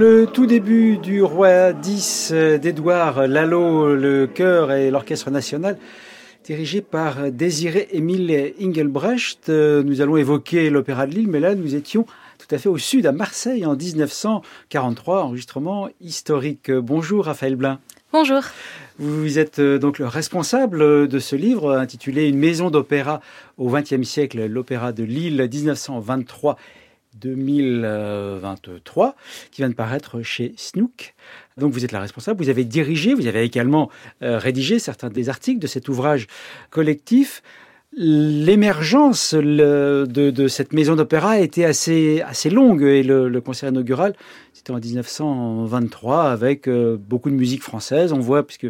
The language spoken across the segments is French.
Le tout début du roi 10 d'Édouard Lalo, le chœur et l'orchestre national, dirigé par Désiré Émile Engelbrecht. Nous allons évoquer l'Opéra de Lille, mais là nous étions tout à fait au sud, à Marseille, en 1943, enregistrement historique. Bonjour Raphaël Blin. Bonjour. Vous êtes euh, donc le responsable de ce livre intitulé Une maison d'opéra au XXe siècle, l'Opéra de Lille 1923 2023, qui vient de paraître chez Snook. Donc vous êtes la responsable, vous avez dirigé, vous avez également euh, rédigé certains des articles de cet ouvrage collectif. L'émergence de, cette maison d'opéra été assez, assez longue et le, concert inaugural, c'était en 1923 avec euh, beaucoup de musique française. On voit, puisque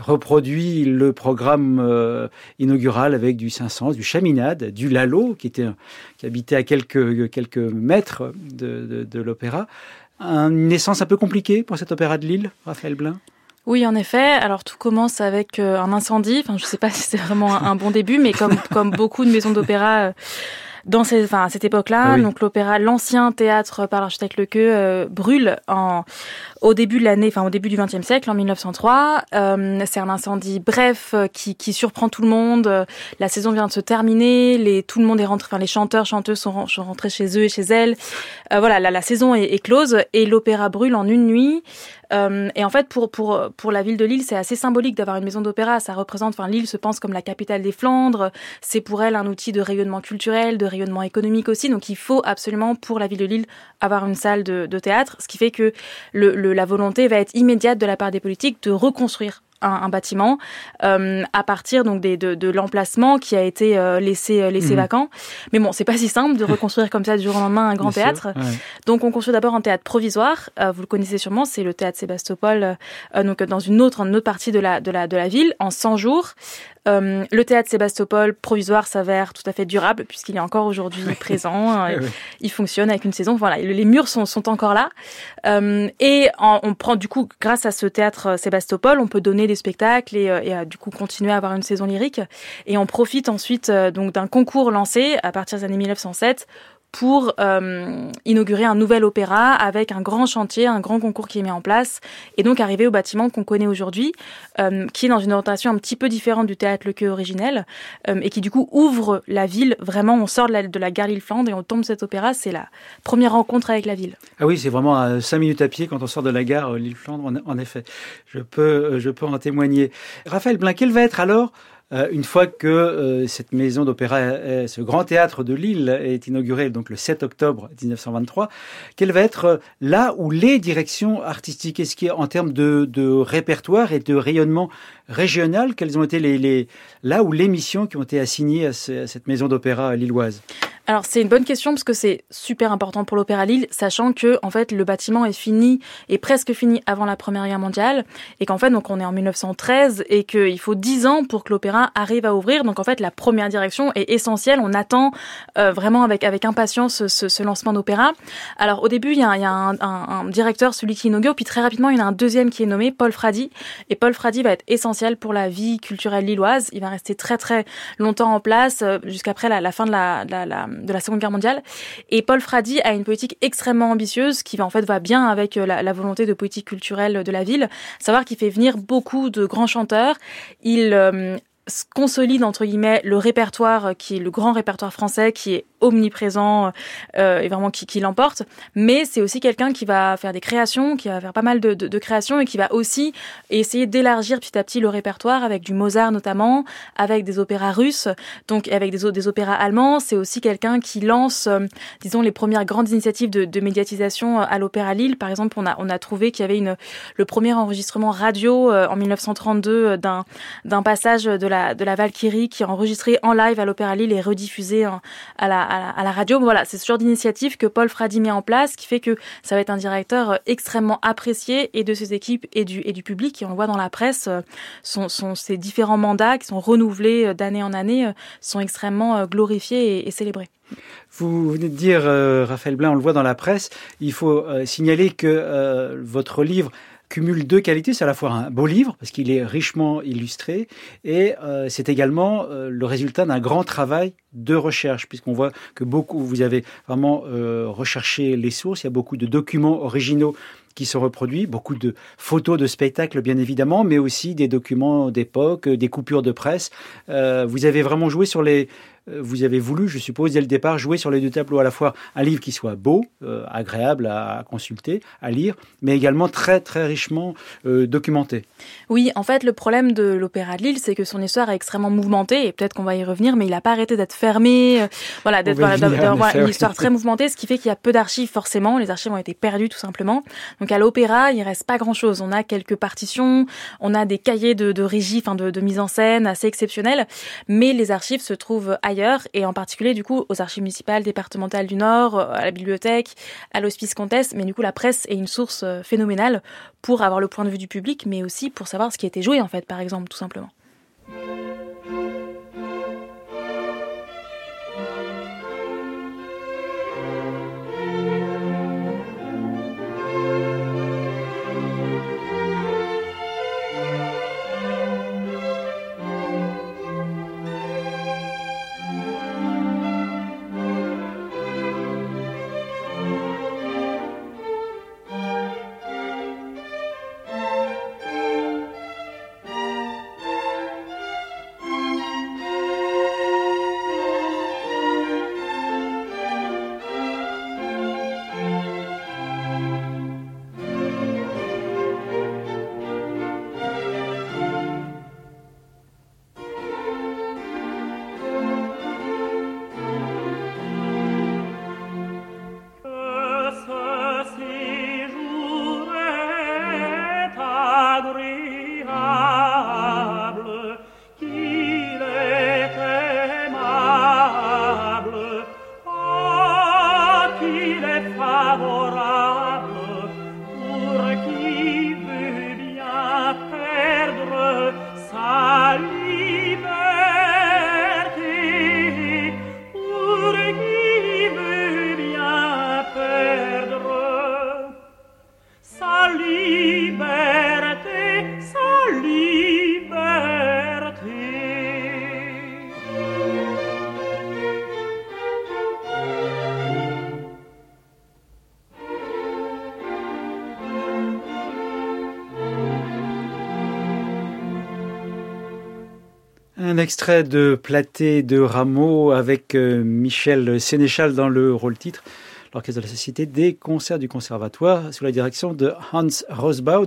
reproduit le programme euh, inaugural avec du Saint-Saëns, du Chaminade, du Lalo, qui, était, qui habitait à quelques, quelques mètres de l'opéra. Une naissance un peu compliquée pour cet opéra de Lille, Raphaël Blin? Oui, en effet. Alors tout commence avec euh, un incendie. Enfin, je ne sais pas si c'est vraiment un, bon début, mais comme comme beaucoup de maisons d'opéra euh, dans ces, enfin, à cette époque-là, ah donc l'opéra, l'ancien théâtre par l'architecte Lequeux euh, brûle en au début de l'année, enfin au début du XXe siècle, en 1903. Euh, c'est un incendie bref qui, qui surprend tout le monde. La saison vient de se terminer, les tout le monde est rentré, enfin les chanteurs, chanteuses sont, rentrés chez eux et chez elles. Euh, voilà, la, saison est, close et l'opéra brûle en une nuit. Euh, et en fait, pour, la ville de Lille, c'est assez symbolique d'avoir une maison d'opéra. Ça représente, enfin, Lille se pense comme la capitale des Flandres. C'est pour elle un outil de rayonnement culturel, de rayonnement économique aussi. Donc, il faut absolument, pour la ville de Lille, avoir une salle de, théâtre. Ce qui fait que le, la volonté va être immédiate de la part des politiques de reconstruire un, un bâtiment euh, à partir donc des, de, de l'emplacement qui a été euh, laissé euh, laissé mmh. vacant. Mais bon, c'est pas si simple de reconstruire comme ça du jour au lendemain un grand Bien théâtre. Sûr, ouais. Donc on construit d'abord un théâtre provisoire. Vous le connaissez sûrement, c'est le théâtre Sébastopol, donc dans une autre, une autre partie de la de la de la ville en 100 jours. Euh, le théâtre Sébastopol provisoire s'avère tout à fait durable puisqu'il est encore aujourd'hui présent. Euh, il fonctionne avec une saison. Voilà, les murs sont, sont encore là. Euh, et en, on prend du coup, grâce à ce théâtre Sébastopol, on peut donner des spectacles et, et du coup continuer à avoir une saison lyrique. Et on profite ensuite donc d'un concours lancé à partir des années 1907 pour euh, inaugurer un nouvel opéra avec un grand chantier, un grand concours qui est mis en place, et donc arriver au bâtiment qu'on connaît aujourd'hui, euh, qui est dans une orientation un petit peu différente du théâtre Le Queue originel, euh, et qui du coup ouvre la ville. Vraiment, on sort de la, de la gare Lille-Flandre et on tombe cet opéra, c'est la première rencontre avec la ville. Ah oui, c'est vraiment à 5 minutes à pied quand on sort de la gare Lille-Flandre, en, en, effet. Je peux, je peux en témoigner. Raphaël Blin, quel va être alors euh, une fois que euh, cette maison d'opéra, euh, ce grand théâtre de Lille est inauguré donc le 7 octobre 1923, quelle va être euh, là où les directions artistiques, est-ce qu'il en termes de, de, répertoire et de rayonnement régional, quelles ont été les, les là où les missions qui ont été assignées à, à cette maison d'opéra lilloise? Alors c'est une bonne question parce que c'est super important pour l'Opéra Lille, sachant que en fait le bâtiment est fini, est presque fini avant la Première Guerre mondiale, et qu'en fait donc on est en 1913 et qu'il faut 10 ans pour que l'opéra arrive à ouvrir. Donc en fait la première direction est essentielle. On attend euh, vraiment avec avec impatience ce, ce lancement d'opéra. Alors au début il y a, y a un, un, un, directeur, celui qui inaugure, puis très rapidement il y en a un deuxième qui est nommé Paul Frady, et Paul Frady va être essentiel pour la vie culturelle lilloise. Il va rester très très longtemps en place euh, jusqu'après la, la fin de la, la, la de la Seconde Guerre mondiale. Et Paul Frady a une politique extrêmement ambitieuse qui va en fait va bien avec euh, la, la volonté de politique culturelle de la ville, savoir qu'il fait venir beaucoup de grands chanteurs. Il euh, consolide entre guillemets le répertoire qui est le grand répertoire français qui est omniprésent euh, et vraiment qui, qui l'emporte. Mais c'est aussi quelqu'un qui va faire des créations, qui va faire pas mal de, de, créations et qui va aussi essayer d'élargir petit à petit le répertoire avec du Mozart notamment, avec des opéras russes, donc avec des, opéras allemands. C'est aussi quelqu'un qui lance, euh, disons, les premières grandes initiatives de, de médiatisation à l'Opéra Lille. Par exemple, on a, on a trouvé qu'il y avait une, le premier enregistrement radio en 1932 d'un d'un passage de la de la Valkyrie qui est enregistré en live à l'Opéra Lille et rediffusé à la, à la, radio. Voilà, c'est ce genre d'initiative que Paul Fradi met en place, qui fait que ça va être un directeur euh, extrêmement apprécié et de ses équipes et du et du public. Et on le voit dans la presse, euh, sont, sont ces différents mandats qui sont renouvelés euh, d'année en année sont extrêmement glorifiés et, célébrés. Vous venez de dire, Raphaël Blin, on le voit dans la presse, il faut signaler que votre livre cumule deux qualités. C'est à la fois un beau livre, parce qu'il est richement illustré, et euh, c'est également euh, le résultat d'un grand travail de recherche, puisqu'on voit que beaucoup, vous avez vraiment euh, recherché les sources, il y a beaucoup de documents originaux qui sont reproduits, beaucoup de photos de spectacles bien évidemment, mais aussi des documents d'époque, des coupures de presse. vous avez vraiment joué sur les, vous avez voulu, je suppose, dès le départ, jouer sur les deux tableaux, à la fois un livre qui soit beau, euh, agréable à, consulter, à lire, mais également très, très richement euh, documenté. Oui, en fait, le problème de l'Opéra de Lille, c'est que son histoire est extrêmement mouvementée, et peut-être qu'on va y revenir, mais il n'a pas arrêté d'être fermé, euh, voilà, d'être d'avoir une histoire très mouvementée, ce qui fait qu'il y a peu d'archives, forcément, les archives ont été perdues, tout simplement. Donc à l'Opéra, il reste pas grand-chose. On a quelques partitions, on a des cahiers de, de régie, enfin de, de mise en scène assez exceptionnels, mais les archives se trouvent ailleurs et en particulier du coup aux archives municipales, départementales du Nord, à la bibliothèque, à l'hospice Comtesse. Mais du coup, la presse est une source euh, phénoménale pour avoir le point de vue du public, mais aussi pour savoir ce qui été joué en fait, par exemple, tout simplement. Extrait de Platé de Rameau avec euh, Michel Sénéchal dans le rôle-titre. L'Orchestre de la Société des concerts du Conservatoire sous la direction de Hans Rosbaud.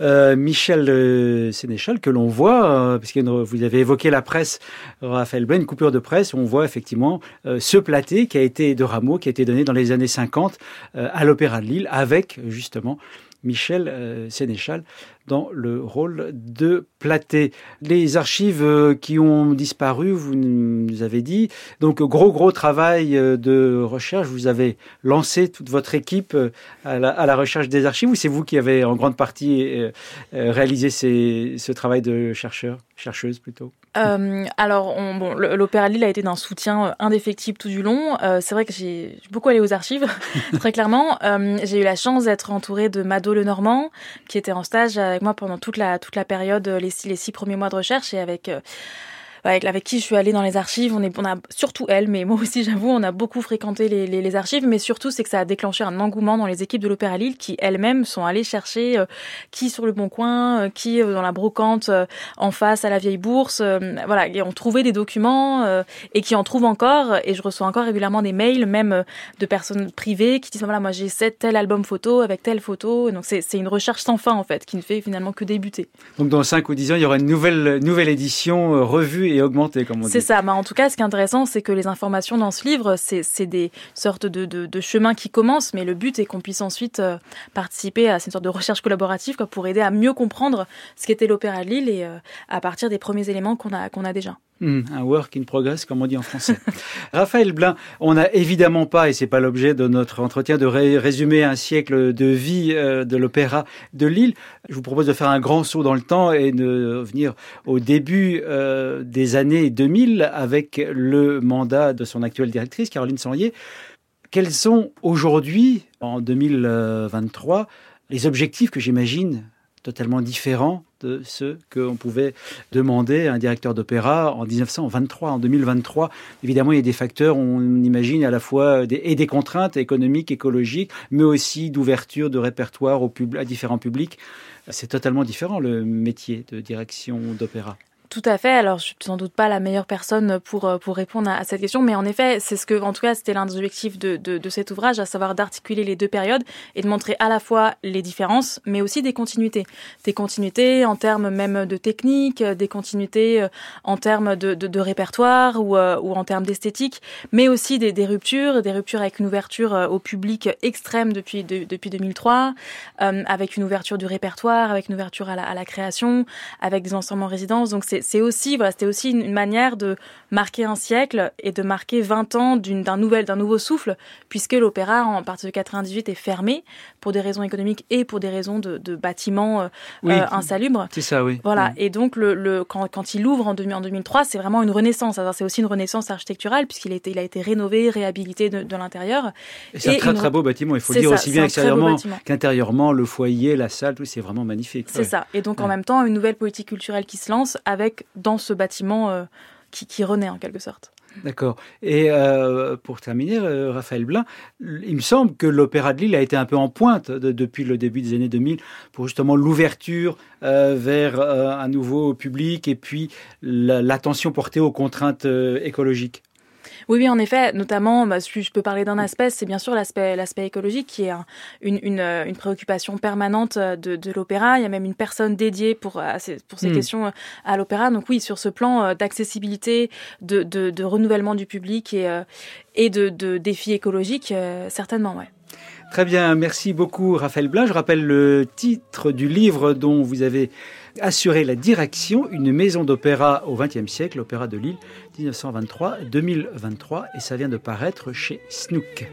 Euh, Michel euh, Sénéchal, que l'on voit, puisque vous avez évoqué la presse, Raphaël une coupure de presse, on voit effectivement ce platé qui a été de Rameau, qui a été donné dans les années 50 euh, à l'Opéra de Lille, avec justement Michel euh, Sénéchal dans le rôle de Platé. Les archives euh, qui ont disparu, vous nous avez dit, donc gros gros travail euh, de recherche, vous avez lancé toute votre équipe à la, recherche des archives ou c'est vous qui avez en grande partie réalisé ce travail de chercheur, chercheuse plutôt? Euh, alors, on, bon, l'Opéra Lille a été d'un soutien euh, indéfectible tout du long. Euh, c'est vrai que j'ai beaucoup allé aux archives, très clairement. Euh, j'ai eu la chance d'être entourée de Mado Lenormand, qui était en stage avec moi pendant toute la toute la période, les, les six premiers mois de recherche, et avec avec, avec qui je suis allée dans les archives. On, est, on a surtout elle, mais moi aussi, j'avoue, on a beaucoup fréquenté les, les, archives. Mais surtout, c'est que ça a déclenché un engouement dans les équipes de l'Opéra Lille qui elles-mêmes sont allées chercher qui sur le Bon Coin, qui dans la brocante en face à la vieille bourse. voilà, et ont trouvé des documents et qui en trouvent encore. Et je reçois encore régulièrement des mails, même de personnes privées, qui disent voilà, moi j'ai tel album photo avec telle photo. Donc c'est une recherche sans fin en fait, qui ne fait finalement que débuter. Donc dans 5 ou 10 ans, il y aura une nouvelle, nouvelle édition euh, revue augmentée, comme on dit. C'est ça. Mais en tout cas, ce qui est intéressant, c'est que les informations dans ce livre, c'est des sortes de, de, de, chemins qui commencent, mais le but est qu'on puisse ensuite euh, participer à cette sorte de recherche collaborative quoi, pour aider à mieux comprendre ce qu'était l'Opéra de Lille et euh, à partir des premiers éléments qu'on a, qu'on a déjà. Hmm, un work in progress, comme on dit en français. Raphaël Blin, on n'a évidemment pas, et c'est pas l'objet de notre entretien, de résumer un siècle de vie euh, de l'opéra de Lille. Je vous propose de faire un grand saut dans le temps et de venir au début euh, des années 2000 avec le mandat de son actuelle directrice, Caroline Sanlier. Quels sont aujourd'hui, en 2023, les objectifs que j'imagine totalement différents de ce qu'on pouvait demander à un directeur d'opéra en 1923, en 2023. Évidemment, il y a des facteurs, on imagine à la fois des, et des contraintes économiques, écologiques, mais aussi d'ouverture de répertoire au à différents publics. C'est totalement différent le métier de direction d'opéra. Tout à fait. Alors, je suis sans doute pas la meilleure personne pour euh, pour répondre à, cette question, mais en effet, c'est ce que, en tout cas, c'était l'un des objectifs de, de, de, cet ouvrage, à savoir d'articuler les deux périodes et de montrer à la fois les différences, mais aussi des continuités, des continuités en termes même de technique, des continuités euh, en termes de, de, de répertoire ou, euh, ou en termes d'esthétique, mais aussi des, des, ruptures, des ruptures avec une ouverture au public extrême depuis depuis 2003, avec une ouverture du répertoire, avec une ouverture à la, à la création, avec des ensembles en résidence. Donc c'est c'est aussi, voilà, c'était aussi une, manière de marquer un siècle et de marquer 20 ans d'un nouvel, d'un nouveau souffle, puisque l'opéra, en partir de 98, est fermé pour des raisons économiques et pour des raisons de, de bâtiments euh, euh, insalubres. C'est ça, oui. Voilà. Et donc, le, le quand, quand, il ouvre en, 2003, c'est vraiment une renaissance. C'est aussi une renaissance architecturale, puisqu'il a il a été rénové, réhabilité de, de l'intérieur. c'est un très, très beau bâtiment. Il faut le dire aussi bien extérieurement qu'intérieurement. Le foyer, la salle, tout, c'est vraiment magnifique. C'est ça. Et donc, en même temps, une nouvelle politique culturelle qui se lance avec, dans ce bâtiment euh, qui, renaît en quelque sorte. D'accord. Et euh, pour terminer, euh, Raphaël Blin, il me semble que l'Opéra de Lille a été un peu en pointe depuis le début des années 2000 pour justement l'ouverture vers un nouveau public et puis l'attention portée aux contraintes écologiques. Oui, oui, en effet, notamment, bah, si je peux parler d'un aspect, c'est bien sûr l'aspect l'aspect écologique qui est une, une, une, préoccupation permanente de, de l'opéra. Il y a même une personne dédiée pour ces, pour ces hmm. questions à l'opéra. Donc oui, sur ce plan euh, d'accessibilité, de, de, de, renouvellement du public et, euh, et de, de défis écologiques, euh, certainement, ouais. Très bien, merci beaucoup Raphaël Blin. Je rappelle le titre du livre dont vous avez assuré la direction, une maison d'opéra au XXe siècle, l'Opéra de Lille, 1923-2023, et ça vient de paraître chez Snook.